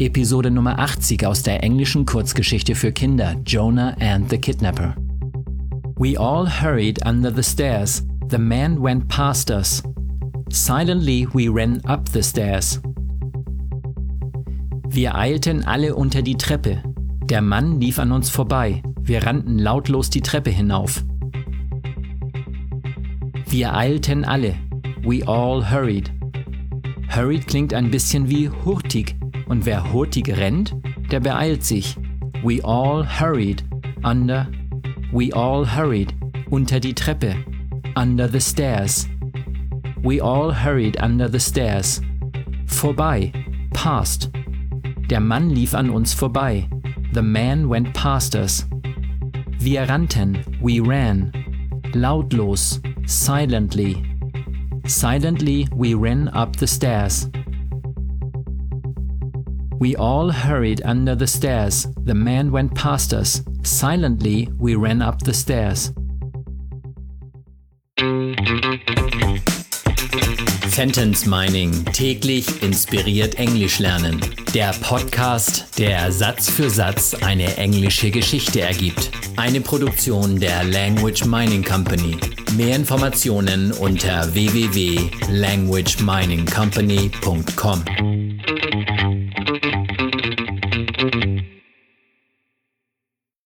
Episode Nummer 80 aus der englischen Kurzgeschichte für Kinder Jonah and the Kidnapper. We all hurried under the stairs. The man went past us. Silently we ran up the stairs. Wir eilten alle unter die Treppe. Der Mann lief an uns vorbei. Wir rannten lautlos die Treppe hinauf. Wir eilten alle. We all hurried. Hurried klingt ein bisschen wie hurtig. Und wer hurtig rennt, der beeilt sich. We all hurried under We all hurried unter die Treppe, under the stairs. We all hurried under the stairs. Vorbei, past. Der Mann lief an uns vorbei. The man went past us. Wir rannten, we ran. Lautlos, silently. Silently we ran up the stairs. We all hurried under the stairs. The man went past us. Silently we ran up the stairs. Sentence Mining täglich inspiriert Englisch lernen. Der Podcast, der Satz für Satz eine englische Geschichte ergibt. Eine Produktion der Language Mining Company. Mehr Informationen unter www.languageminingcompany.com.